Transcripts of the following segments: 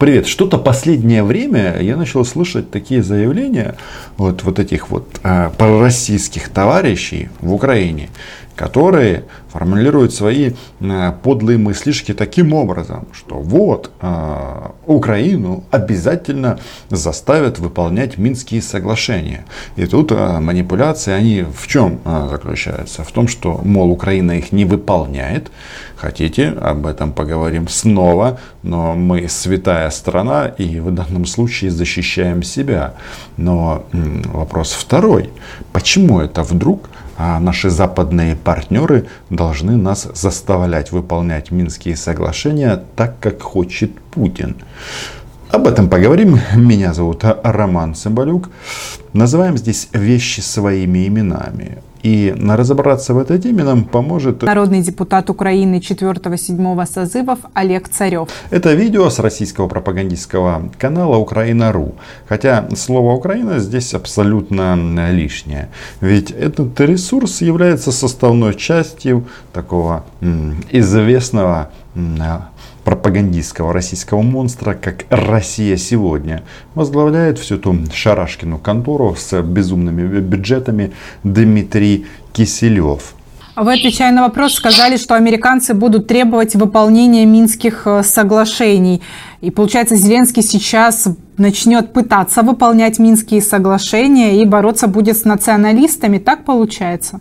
Привет. Что-то последнее время я начал слышать такие заявления вот, вот этих вот э, пророссийских товарищей в Украине, которые формулируют свои э, подлые мыслишки таким образом, что вот э, Украину обязательно заставят выполнять Минские соглашения. И тут э, манипуляции, они в чем заключаются? В том, что, мол, Украина их не выполняет. Хотите, об этом поговорим снова, но мы святая страна и в данном случае защищаем себя. Но вопрос второй. Почему это вдруг наши западные партнеры должны нас заставлять выполнять Минские соглашения так, как хочет Путин. Об этом поговорим. Меня зовут Роман Цымбалюк. Называем здесь вещи своими именами. И на разобраться в этой теме нам поможет народный депутат Украины 4-7 созывов Олег Царев. Это видео с российского пропагандистского канала Украина.ру. Хотя слово Украина здесь абсолютно лишнее. Ведь этот ресурс является составной частью такого известного пропагандистского российского монстра, как «Россия сегодня», возглавляет всю эту шарашкину контору с безумными бюджетами Дмитрий Киселев. Вы, отвечая на вопрос, сказали, что американцы будут требовать выполнения Минских э, соглашений. И получается, Зеленский сейчас начнет пытаться выполнять Минские соглашения и бороться будет с националистами. Так получается?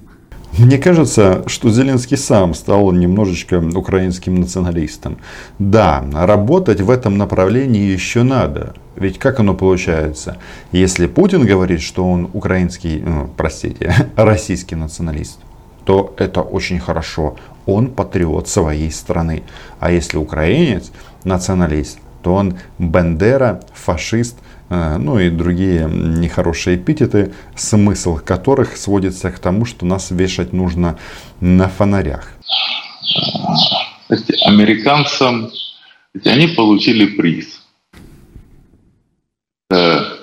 Мне кажется, что Зеленский сам стал немножечко украинским националистом. Да, работать в этом направлении еще надо. Ведь как оно получается? Если Путин говорит, что он украинский, ну, простите, российский националист, то это очень хорошо. Он патриот своей страны. А если украинец, националист, то он Бендера, фашист, ну и другие нехорошие эпитеты, смысл которых сводится к тому, что нас вешать нужно на фонарях. Американцам они получили приз.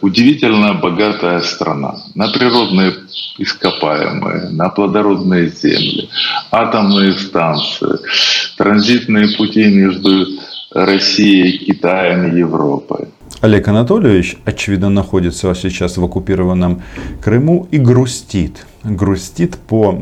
Удивительно богатая страна на природные ископаемые, на плодородные земли, атомные станции, транзитные пути между Россией, Китаем, Европой. Олег Анатольевич, очевидно, находится сейчас в оккупированном Крыму и грустит. Грустит по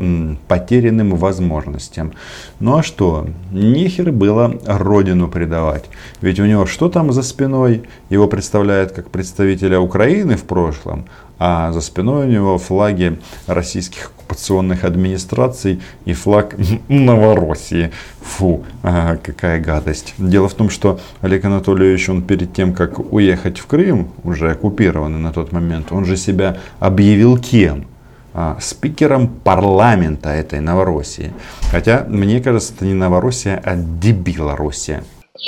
потерянным возможностям. Ну а что? Нехер было родину предавать. Ведь у него что там за спиной? Его представляют как представителя Украины в прошлом, а за спиной у него флаги российских оккупационных администраций и флаг Новороссии. Фу, ага, какая гадость. Дело в том, что Олег Анатольевич, он перед тем, как уехать в Крым, уже оккупированный на тот момент, он же себя объявил кем? А, спикером парламента этой Новороссии. Хотя, мне кажется, это не Новороссия, а Дебилороссия.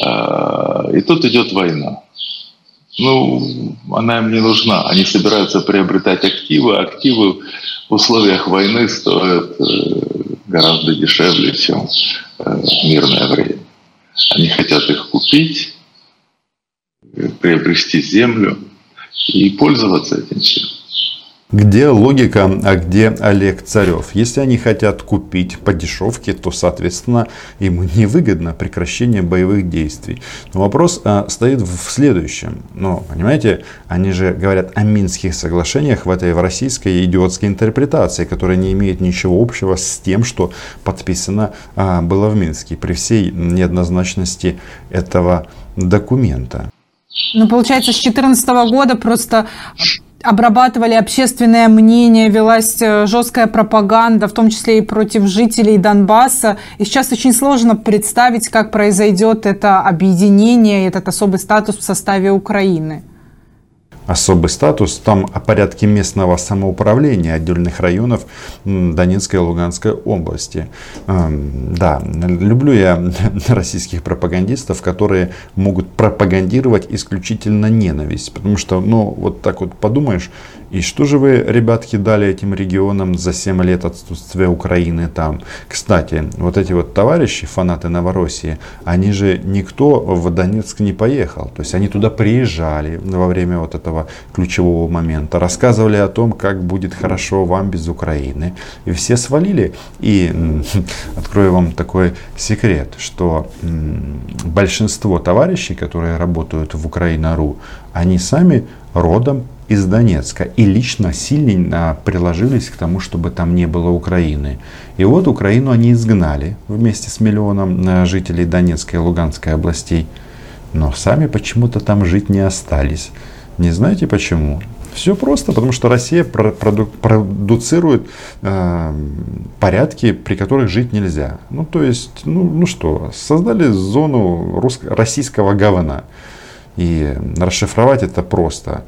А, и тут идет война. Ну, она им не нужна. Они собираются приобретать активы. Активы в условиях войны стоят э, гораздо дешевле, чем э, в мирное время. Они хотят их купить, приобрести землю и пользоваться этим всем. Где логика, а где Олег Царев? Если они хотят купить по дешевке, то, соответственно, им невыгодно прекращение боевых действий. Но вопрос а, стоит в следующем. Ну, понимаете, они же говорят о Минских соглашениях в этой в российской идиотской интерпретации, которая не имеет ничего общего с тем, что подписано а, было в Минске, при всей неоднозначности этого документа. Ну, получается, с 2014 года просто обрабатывали общественное мнение, велась э, жесткая пропаганда, в том числе и против жителей Донбасса. И сейчас очень сложно представить, как произойдет это объединение, этот особый статус в составе Украины особый статус, там о порядке местного самоуправления отдельных районов Донецкой и Луганской области. Эм, да, люблю я российских пропагандистов, которые могут пропагандировать исключительно ненависть. Потому что, ну, вот так вот подумаешь, и что же вы, ребятки, дали этим регионам за 7 лет отсутствия Украины там? Кстати, вот эти вот товарищи, фанаты Новороссии, они же никто в Донецк не поехал. То есть они туда приезжали во время вот этого этого ключевого момента, рассказывали о том, как будет хорошо вам без Украины. И все свалили. И открою вам такой секрет, что большинство товарищей, которые работают в Украина.ру, они сами родом из Донецка и лично сильно приложились к тому, чтобы там не было Украины. И вот Украину они изгнали вместе с миллионом э, жителей Донецкой и Луганской областей. Но сами почему-то там жить не остались. Не знаете почему? Все просто, потому что Россия проду- продуцирует э, порядки, при которых жить нельзя. Ну, то есть, ну, ну что, создали зону российского говна. И расшифровать это просто.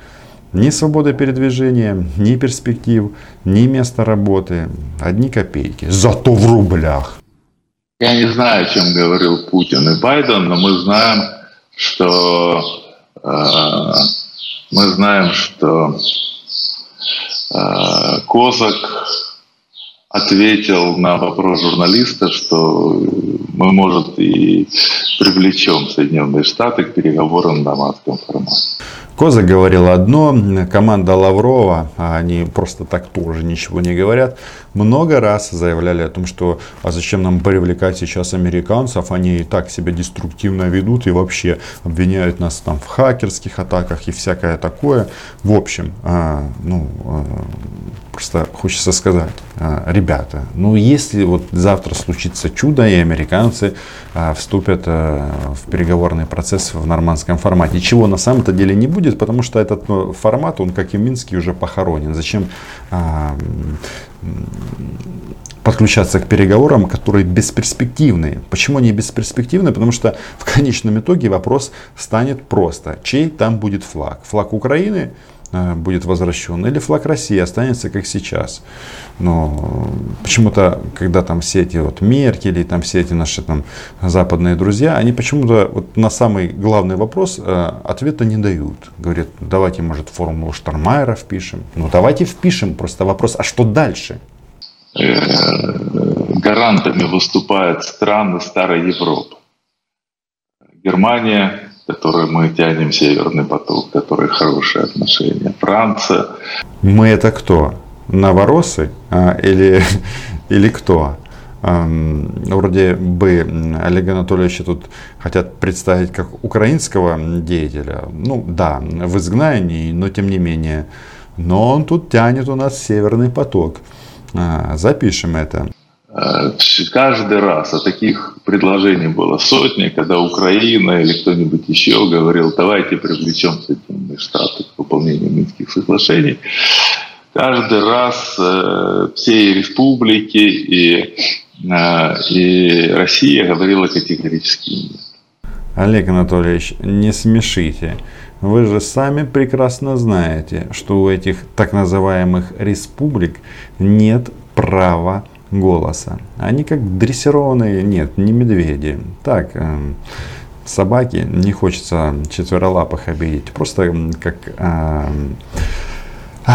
Ни свобода передвижения, ни перспектив, ни места работы. Одни копейки. Зато в рублях. Я не знаю, о чем говорил Путин и Байден, но мы знаем, что э, мы знаем, что э, Козак ответил на вопрос журналиста, что мы, может, и привлечем Соединенные Штаты к переговорам на дамасском формате. Коза говорил одно, команда Лаврова, а они просто так тоже ничего не говорят, много раз заявляли о том, что а зачем нам привлекать сейчас американцев, они и так себя деструктивно ведут и вообще обвиняют нас там в хакерских атаках и всякое такое. В общем, а, ну, а, просто хочется сказать, а, ребята, ну если вот завтра случится чудо и американцы а, вступят а, в переговорный процесс в нормандском формате, чего на самом-то деле не будет, потому что этот ну, формат, он как и Минский уже похоронен. Зачем подключаться к переговорам, которые бесперспективные. Почему они бесперспективные? Потому что в конечном итоге вопрос станет просто. Чей там будет флаг? Флаг Украины будет возвращен, или флаг России останется как сейчас. Но почему-то, когда там все эти вот Меркели, там все эти наши там западные друзья, они почему-то вот на самый главный вопрос э, ответа не дают. Говорят, давайте, может, формулу Штармайера впишем. Ну, давайте впишем. Просто вопрос, а что дальше? Э, гарантами выступают страны Старой Европы. Германия, которой мы тянем Северный поток, который хорошие отношения. Франция. Мы это кто? Новоросы а, или, или кто? Вроде бы Олега Анатольевича тут хотят представить как украинского деятеля. Ну да, в изгнании, но тем не менее. Но он тут тянет у нас Северный поток. А, запишем это. Э, каждый раз, а таких предложений было сотни, когда Украина или кто-нибудь еще говорил, давайте привлечем Соединенные Штаты к выполнению Минских соглашений, каждый раз э, все республики и, э, и Россия говорила категорически нет. Олег Анатольевич, не смешите. Вы же сами прекрасно знаете, что у этих так называемых республик нет права голоса. Они как дрессированные, нет, не медведи. Так, э, собаки, не хочется четверолапых обидеть. Просто как э, э,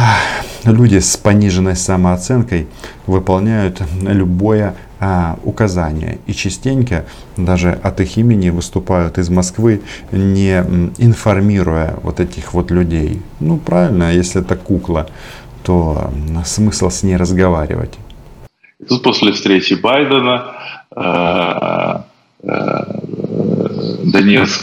люди с пониженной самооценкой выполняют любое э, указание. И частенько даже от их имени выступают из Москвы, не информируя вот этих вот людей. Ну, правильно, если это кукла, то смысл с ней разговаривать. После встречи Байдена э, э,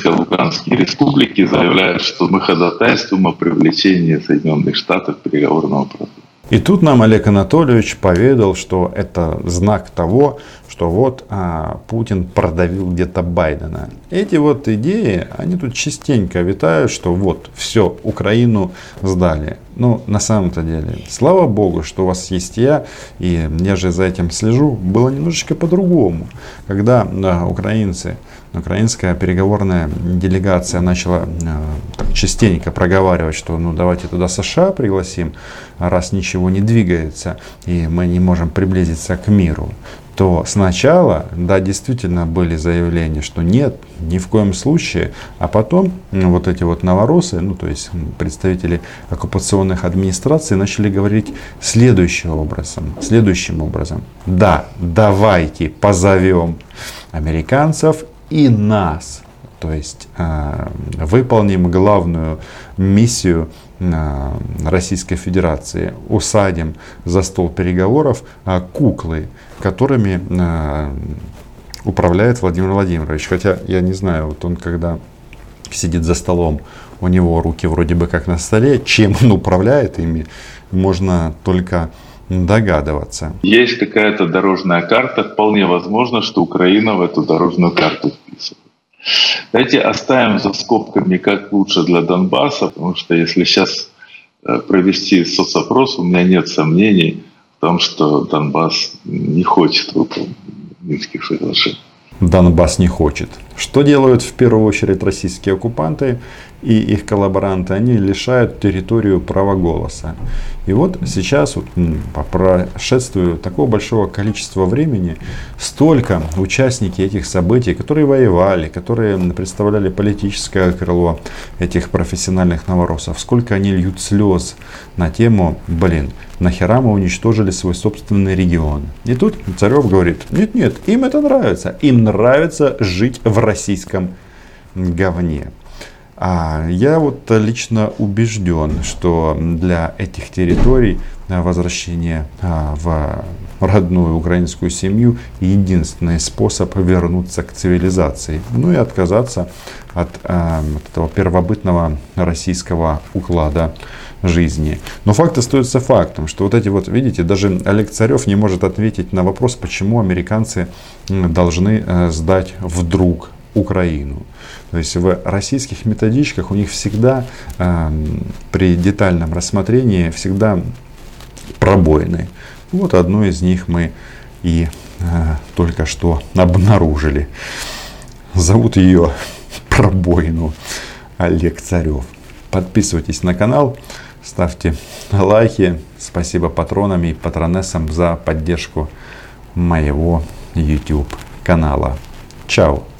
Луганские республики заявляют, что мы ходатайствуем о привлечении Соединенных Штатов к переговорному процессу. И тут нам Олег Анатольевич поведал, что это знак того, что вот а, Путин продавил где-то Байдена. Эти вот идеи, они тут частенько витают, что вот, все, Украину сдали. Ну, на самом-то деле, слава богу, что у вас есть я, и я же за этим слежу, было немножечко по-другому. Когда да, украинцы, украинская переговорная делегация начала э, частенько проговаривать, что ну давайте туда США пригласим, раз ничего не двигается, и мы не можем приблизиться к миру, то сначала, да, действительно были заявления, что нет, ни в коем случае, а потом ну, вот эти вот новоросы, ну, то есть представители оккупационных администраций начали говорить следующим образом, следующим образом. Да, давайте позовем американцев и нас То есть э, выполним главную миссию э, Российской Федерации. Усадим за стол переговоров э, куклы, которыми управляет Владимир Владимирович. Хотя я не знаю, вот он когда сидит за столом, у него руки вроде бы как на столе, чем он управляет ими, можно только догадываться. Есть какая-то дорожная карта, вполне возможно, что Украина в эту дорожную карту вписывает. Давайте оставим за скобками, как лучше для Донбасса, потому что если сейчас э, провести соцопрос, у меня нет сомнений в том, что Донбасс не хочет выполнить Минских соглашений. Донбасс не хочет. Что делают в первую очередь российские оккупанты и их коллаборанты? Они лишают территорию права голоса. И вот сейчас, вот, по прошествию такого большого количества времени, столько участники этих событий, которые воевали, которые представляли политическое крыло этих профессиональных новоросов, сколько они льют слез на тему, блин, нахера мы уничтожили свой собственный регион. И тут Царев говорит, нет, нет, им это нравится, им нравится жить в российском говне. А я вот лично убежден, что для этих территорий возвращение а, в родную украинскую семью единственный способ вернуться к цивилизации. Ну и отказаться от, а, от этого первобытного российского уклада жизни. Но факт остается фактом, что вот эти вот, видите, даже Олег Царев не может ответить на вопрос, почему американцы должны э, сдать вдруг Украину. То есть в российских методичках у них всегда э, при детальном рассмотрении всегда пробоины. Вот одну из них мы и э, только что обнаружили. Зовут ее пробоину Олег Царев. Подписывайтесь на канал, ставьте лайки. Спасибо патронам и патронессам за поддержку моего YouTube канала. Чао!